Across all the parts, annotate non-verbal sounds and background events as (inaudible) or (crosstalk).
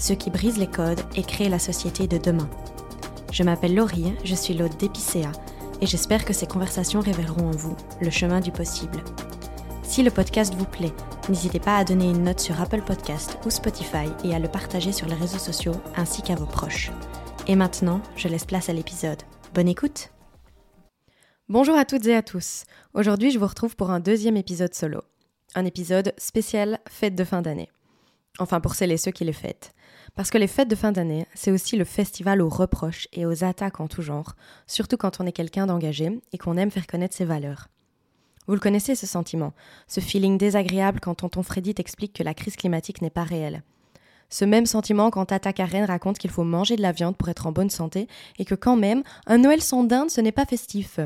ceux qui brisent les codes et créent la société de demain. Je m'appelle Laurie, je suis l'hôte d'Epicéa et j'espère que ces conversations révéleront en vous le chemin du possible. Si le podcast vous plaît, n'hésitez pas à donner une note sur Apple Podcast ou Spotify et à le partager sur les réseaux sociaux ainsi qu'à vos proches. Et maintenant, je laisse place à l'épisode. Bonne écoute Bonjour à toutes et à tous. Aujourd'hui, je vous retrouve pour un deuxième épisode solo. Un épisode spécial fête de fin d'année. Enfin, pour celles et ceux qui les fêtent. Parce que les fêtes de fin d'année, c'est aussi le festival aux reproches et aux attaques en tout genre, surtout quand on est quelqu'un d'engagé et qu'on aime faire connaître ses valeurs. Vous le connaissez ce sentiment, ce feeling désagréable quand tonton Freddy t'explique que la crise climatique n'est pas réelle, ce même sentiment quand Tata Karen raconte qu'il faut manger de la viande pour être en bonne santé et que quand même, un Noël sans dinde, ce n'est pas festif.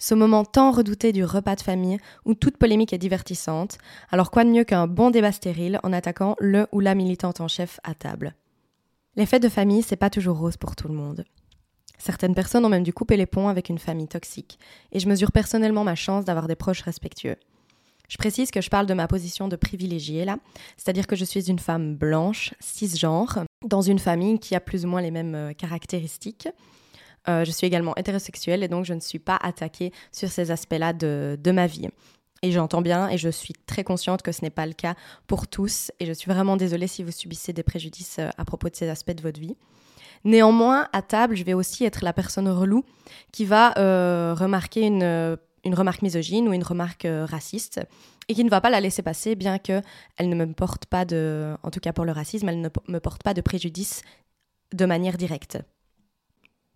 Ce moment tant redouté du repas de famille où toute polémique est divertissante, alors quoi de mieux qu'un bon débat stérile en attaquant le ou la militante en chef à table? Les fêtes de famille, c'est pas toujours rose pour tout le monde. Certaines personnes ont même dû couper les ponts avec une famille toxique, et je mesure personnellement ma chance d'avoir des proches respectueux. Je précise que je parle de ma position de privilégiée là, c'est-à-dire que je suis une femme blanche, cisgenre, dans une famille qui a plus ou moins les mêmes euh, caractéristiques. Euh, je suis également hétérosexuelle et donc je ne suis pas attaquée sur ces aspects-là de, de ma vie. Et j'entends bien et je suis très consciente que ce n'est pas le cas pour tous et je suis vraiment désolée si vous subissez des préjudices euh, à propos de ces aspects de votre vie. Néanmoins, à table, je vais aussi être la personne relou qui va remarquer une une remarque misogyne ou une remarque euh, raciste et qui ne va pas la laisser passer, bien qu'elle ne me porte pas de, en tout cas pour le racisme, elle ne me porte pas de préjudice de manière directe.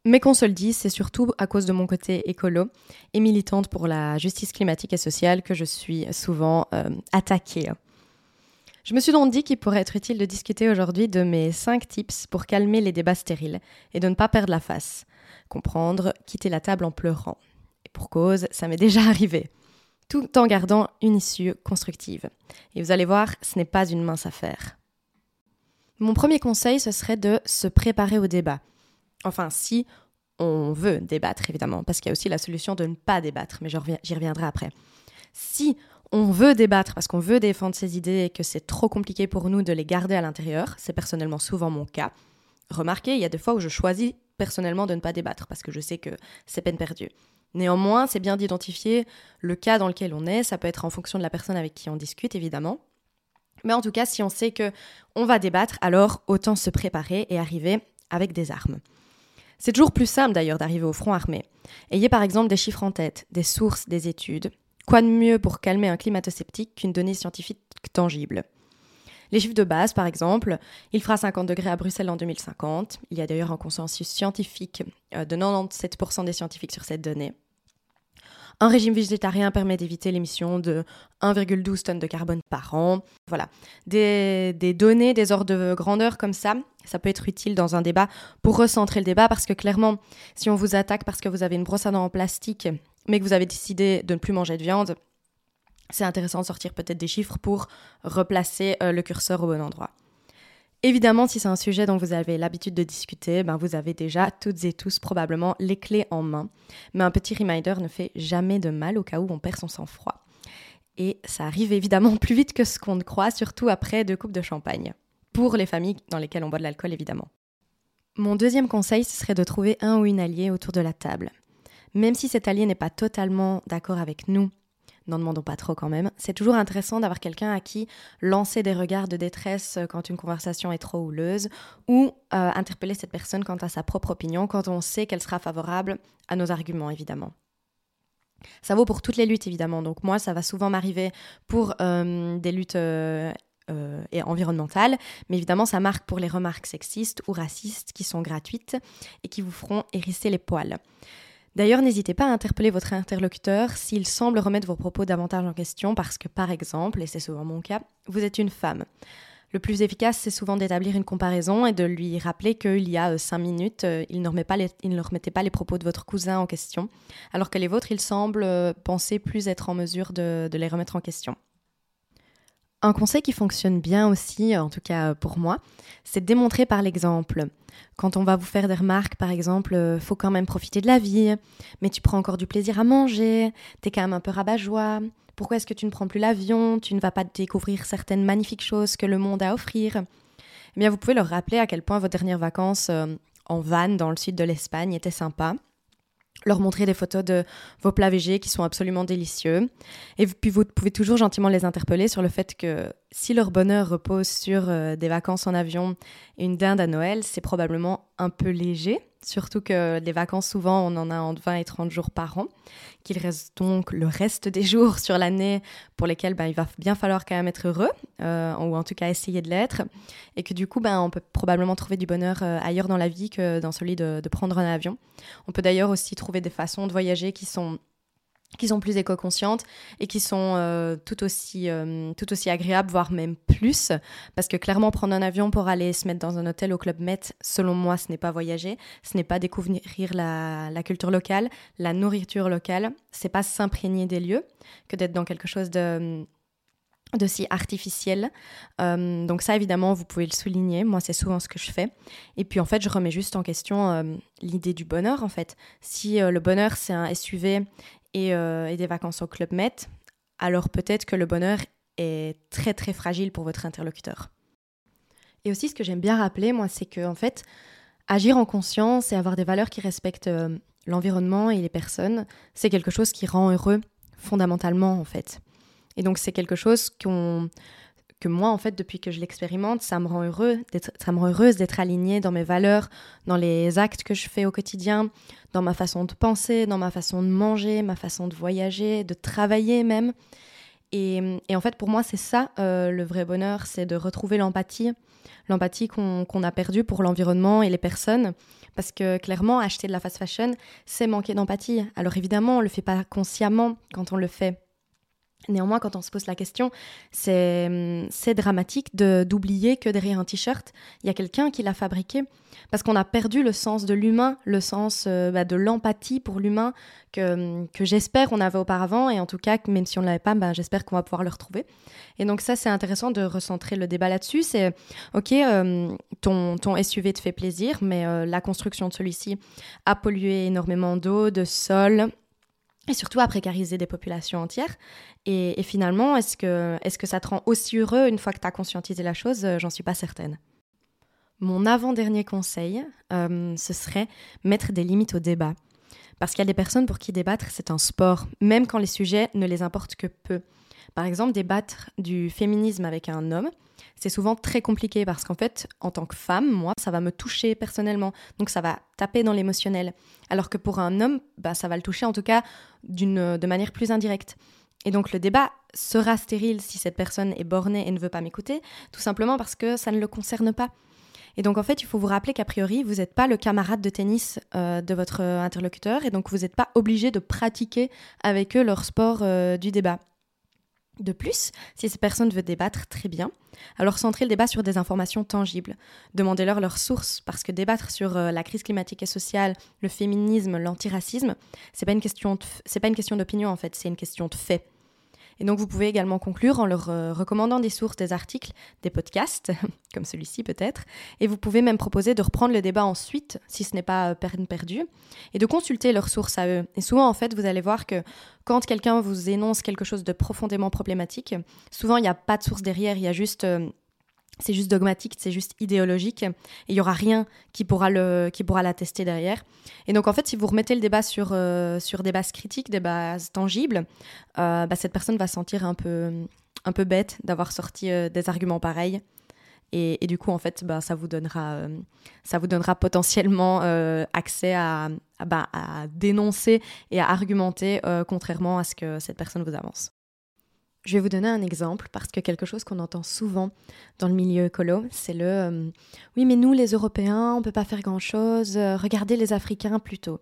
Mais qu'on se le dise, c'est surtout à cause de mon côté écolo et militante pour la justice climatique et sociale que je suis souvent euh, attaquée. Je me suis donc dit qu'il pourrait être utile de discuter aujourd'hui de mes 5 tips pour calmer les débats stériles et de ne pas perdre la face. Comprendre, quitter la table en pleurant pour cause, ça m'est déjà arrivé, tout en gardant une issue constructive. Et vous allez voir, ce n'est pas une mince affaire. Mon premier conseil, ce serait de se préparer au débat. Enfin, si on veut débattre, évidemment, parce qu'il y a aussi la solution de ne pas débattre, mais j'y reviendrai après. Si on veut débattre parce qu'on veut défendre ses idées et que c'est trop compliqué pour nous de les garder à l'intérieur, c'est personnellement souvent mon cas. Remarquez, il y a des fois où je choisis personnellement de ne pas débattre parce que je sais que c'est peine perdue. Néanmoins, c'est bien d'identifier le cas dans lequel on est. Ça peut être en fonction de la personne avec qui on discute, évidemment. Mais en tout cas, si on sait que on va débattre, alors autant se préparer et arriver avec des armes. C'est toujours plus simple d'ailleurs d'arriver au front armé. Ayez par exemple des chiffres en tête, des sources, des études. Quoi de mieux pour calmer un climato-sceptique qu'une donnée scientifique tangible? Les chiffres de base, par exemple, il fera 50 degrés à Bruxelles en 2050. Il y a d'ailleurs un consensus scientifique euh, de 97% des scientifiques sur cette donnée. Un régime végétarien permet d'éviter l'émission de 1,12 tonnes de carbone par an. Voilà, des, données, des ordres de grandeur comme ça, ça peut être utile dans un débat pour recentrer le débat parce que clairement, si on vous attaque parce que vous avez une brosse à dents en plastique, mais que vous avez décidé de ne plus manger de viande, c'est intéressant de sortir peut-être des chiffres pour replacer euh, le curseur au bon endroit. Évidemment, si c'est un sujet dont vous avez l'habitude de discuter, ben vous avez déjà toutes et tous probablement les clés en main. Mais un petit reminder ne fait jamais de mal au cas où on perd son sang-froid. Et ça arrive évidemment (laughs) plus vite que ce qu'on ne croit, surtout après deux coupes de champagne. pour les familles dans lesquelles on boit de l'alcool évidemment. Mon deuxième conseil, ce serait de trouver un ou une alliée autour de la table. Même si cet allié n'est pas totalement d'accord avec nous, n'en demandons pas trop quand même, c'est toujours intéressant d'avoir quelqu'un à qui lancer des regards de détresse quand une conversation est trop houleuse ou euh, interpeller cette personne quant à sa propre opinion quand on sait qu'elle sera favorable à nos arguments évidemment. Ça vaut pour toutes les luttes évidemment, donc moi ça va souvent m'arriver pour euh, des luttes euh, environnementales, mais évidemment ça marque pour les remarques sexistes ou racistes qui sont gratuites et qui vous feront hérisser les poils. D'ailleurs, n'hésitez pas à interpeller votre interlocuteur s'il semble remettre vos propos davantage en question parce que, par exemple, et c'est souvent mon cas, vous êtes une femme. Le plus efficace, c'est souvent d'établir une comparaison et de lui rappeler qu'il y a euh, cinq minutes, euh, il, ne remettait pas les propos de votre cousin en question, alors que les vôtres, il semble euh, penser plus être en mesure de les remettre en question. Un conseil qui fonctionne bien aussi, en tout cas pour moi, c'est de démontrer par l'exemple. Quand on va vous faire des remarques, par exemple, euh, faut quand même profiter de la vie, mais tu prends encore du plaisir à manger, t'es quand même un peu rabat-joie, pourquoi est-ce que tu ne prends plus l'avion, tu ne vas pas découvrir certaines magnifiques choses que le monde a à offrir? Eh bien, vous pouvez leur rappeler à quel point vos dernières vacances euh, en van dans le sud de l'Espagne étaient sympas leur montrer des photos de vos plats végés qui sont absolument délicieux. Et puis vous pouvez toujours gentiment les interpeller sur le fait que si leur bonheur repose sur euh, des vacances en avion et une dinde à Noël, c'est probablement un peu léger. Surtout que les vacances, souvent, on en a entre 20 et 30 jours par an, qu'il reste donc le reste des jours sur l'année pour lesquels ben, il va bien falloir quand même être heureux, euh, ou en tout cas essayer de l'être, et que du coup, ben, on peut probablement trouver du bonheur euh, ailleurs dans la vie que dans celui de prendre un avion. On peut d'ailleurs aussi trouver des façons de voyager qui sont qui sont plus éco-conscientes et qui sont euh, tout, aussi, euh, tout aussi agréables, voire même plus. Parce que clairement, prendre un avion pour aller se mettre dans un hôtel au Club Met, selon moi, ce n'est pas voyager, ce n'est pas découvrir la, la, culture locale, la nourriture locale, c'est pas s'imprégner des lieux que d'être dans quelque chose de de si artificiel. Euh, donc ça, évidemment, vous pouvez le souligner. Moi, c'est souvent ce que je fais. Et puis, en fait, je remets juste en question l'idée du bonheur, en fait. Si le bonheur, c'est un SUV euh, et, des vacances au Club Med, alors peut-être que le bonheur est très très fragile pour votre interlocuteur. Et aussi, ce que j'aime bien rappeler, moi, c'est que en fait, agir en conscience et avoir des valeurs qui respectent euh, l'environnement et les personnes, c'est quelque chose qui rend heureux fondamentalement, en fait. Et donc, c'est quelque chose qu'on que moi, en fait, depuis que je l'expérimente, ça me rend heureux, ça me heureuse d'être alignée dans mes valeurs, dans les actes que je fais au quotidien, dans ma façon de penser, dans ma façon de manger, ma façon de voyager, de travailler même. Et, en fait, pour moi, c'est ça euh, le vrai bonheur, c'est de retrouver l'empathie, l'empathie qu'on a perdue pour l'environnement et les personnes. Parce que clairement, acheter de la fast fashion, c'est manquer d'empathie. Alors évidemment, on le fait pas consciemment quand on le fait Néanmoins, quand on se pose la question, c'est hum, dramatique d'oublier que derrière un t-shirt, il y a quelqu'un qui l'a fabriqué. Parce qu'on a perdu le sens de l'humain, le sens euh, bah, de l'empathie pour l'humain que, hum, j'espère qu'on avait auparavant. Et en tout cas, même si on ne l'avait pas, bah, j'espère qu'on va pouvoir le retrouver. Et donc ça, c'est intéressant de recentrer le débat là-dessus. C'est, OK, hum, ton, ton SUV te fait plaisir, mais euh, la construction de celui-ci a pollué énormément d'eau, de sol, et surtout à précariser des populations entières. Et, finalement, est-ce que, est que ça te rend aussi heureux une fois que tu as conscientisé la chose? J'en suis pas certaine. Mon avant-dernier conseil, euh, ce serait mettre des limites au débat. Parce qu'il y a des personnes pour qui débattre, c'est un sport, même quand les sujets ne les importent que peu. Par exemple, débattre du féminisme avec un homme, c'est souvent très compliqué parce qu'en fait, en tant que femme, moi, ça va me toucher personnellement. Donc ça va taper dans l'émotionnel. Alors que pour un homme, bah, ça va le toucher en tout cas de manière plus indirecte. Et donc le débat sera stérile si cette personne est bornée et ne veut pas m'écouter, tout simplement parce que ça ne le concerne pas. Et donc en fait, il faut vous rappeler qu'a priori, vous n'êtes pas le camarade de tennis euh, de votre interlocuteur et donc vous n'êtes pas obligé de pratiquer avec eux leur sport euh, du débat. De plus, si ces personnes veulent débattre, très bien. Alors centrez le débat sur des informations tangibles. Demandez-leur leurs sources, parce que débattre sur euh, la crise climatique et sociale, le féminisme, l'antiracisme, c'est pas une question, c'est pas une question d'opinion en fait, c'est une question de fait. Et donc vous pouvez également conclure en leur euh, recommandant des sources, des articles, des podcasts, (laughs) comme celui-ci peut-être, et vous pouvez même proposer de reprendre le débat ensuite, si ce n'est pas euh, peine perdue, et de consulter leurs sources à eux. Et souvent en fait, vous allez voir que quand quelqu'un vous énonce quelque chose de profondément problématique, souvent il n'y a pas de source derrière, il y a juste... C'est juste dogmatique, c'est juste idéologique, et il y aura rien qui pourra le qui pourra l'attester derrière. Et donc en fait, si vous remettez le débat sur euh, sur des bases critiques, des bases tangibles, euh, bah, cette personne va se sentir un peu un peu bête d'avoir sorti euh, des arguments pareils. Et, du coup, en fait, bah, ça vous donnera ça vous donnera potentiellement accès à, bah, à, dénoncer et à argumenter contrairement à ce que cette personne vous avance. Je vais vous donner un exemple parce que quelque chose qu'on entend souvent dans le milieu écolo, c'est le euh, oui mais nous les Européens on peut pas faire grand chose, euh, regardez les Africains plutôt.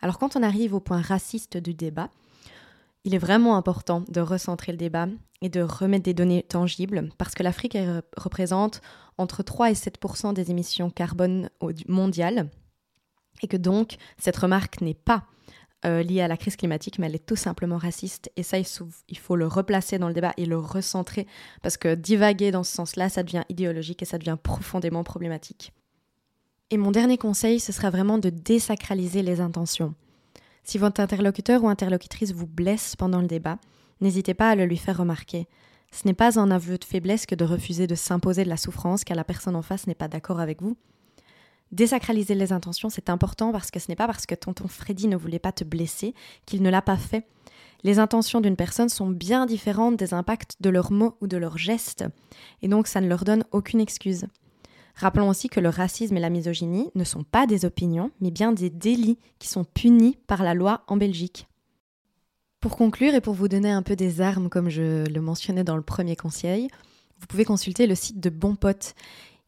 Alors quand on arrive au point raciste du débat, il est vraiment important de recentrer le débat et de remettre des données tangibles parce que l'Afrique représente entre 3 et 7% des émissions carbone mondiales et que donc cette remarque n'est pas euh, liée à la crise climatique, mais elle est tout simplement raciste. Et ça, il faut le replacer dans le débat et le recentrer, parce que divaguer dans ce sens-là, ça devient idéologique et ça devient profondément problématique. Et mon dernier conseil, ce sera vraiment de désacraliser les intentions. Si votre interlocuteur ou interlocutrice vous blesse pendant le débat, n'hésitez pas à le lui faire remarquer. Ce n'est pas un aveu de faiblesse que de refuser de s'imposer de la souffrance car la personne en face n'est pas d'accord avec vous. Désacraliser les intentions, c'est important parce que ce n'est pas parce que tonton Freddy ne voulait pas te blesser qu'il ne l'a pas fait. Les intentions d'une personne sont bien différentes des impacts de leurs mots ou de leurs gestes, et donc ça ne leur donne aucune excuse. Rappelons aussi que le racisme et la misogynie ne sont pas des opinions, mais bien des délits qui sont punis par la loi en Belgique. Pour conclure et pour vous donner un peu des armes, comme je le mentionnais dans le premier conseil, vous pouvez consulter le site de Bon Pote.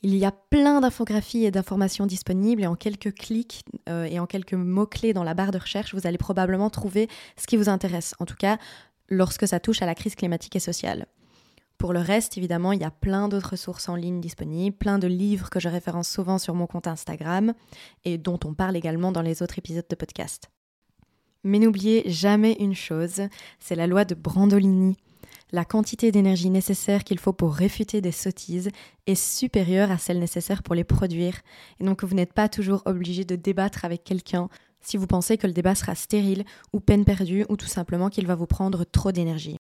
Il y a plein d'infographies et d'informations disponibles et en quelques clics euh, et en quelques mots-clés dans la barre de recherche, vous allez probablement trouver ce qui vous intéresse, en tout cas lorsque ça touche à la crise climatique et sociale. Pour le reste, évidemment, il y a plein d'autres sources en ligne disponibles, plein de livres que je référence souvent sur mon compte Instagram et dont on parle également dans les autres épisodes de podcast. Mais n'oubliez jamais une chose, c'est la loi de Brandolini la quantité d'énergie nécessaire qu'il faut pour réfuter des sottises est supérieure à celle nécessaire pour les produire, et donc vous n'êtes pas toujours obligé de débattre avec quelqu'un si vous pensez que le débat sera stérile ou peine perdue ou tout simplement qu'il va vous prendre trop d'énergie.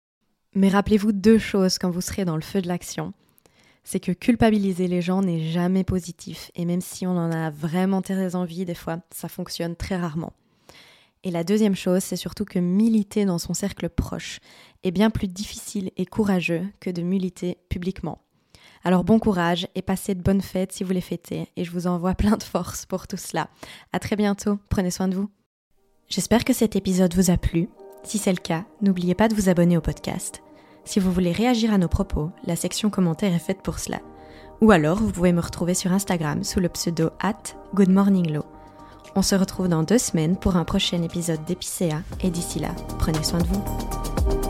Mais rappelez-vous deux choses quand vous serez dans le feu de l'action. C'est que culpabiliser les gens n'est jamais positif, et même si on en a vraiment très envie, des fois, ça fonctionne très rarement. Et la deuxième chose, c'est surtout que militer dans son cercle proche est bien plus difficile et courageux que de militer publiquement. Alors bon courage et passez de bonnes fêtes si vous les fêtez et je vous envoie plein de force pour tout cela. À très bientôt, prenez soin de vous. J'espère que cet épisode vous a plu. Si c'est le cas, n'oubliez pas de vous abonner au podcast. Si vous voulez réagir à nos propos, la section commentaires est faite pour cela. Ou alors, vous pouvez me retrouver sur Instagram sous le pseudo at goodmorninglow. On se retrouve dans deux semaines pour un prochain épisode d'Epicéa et d'ici là, prenez soin de vous.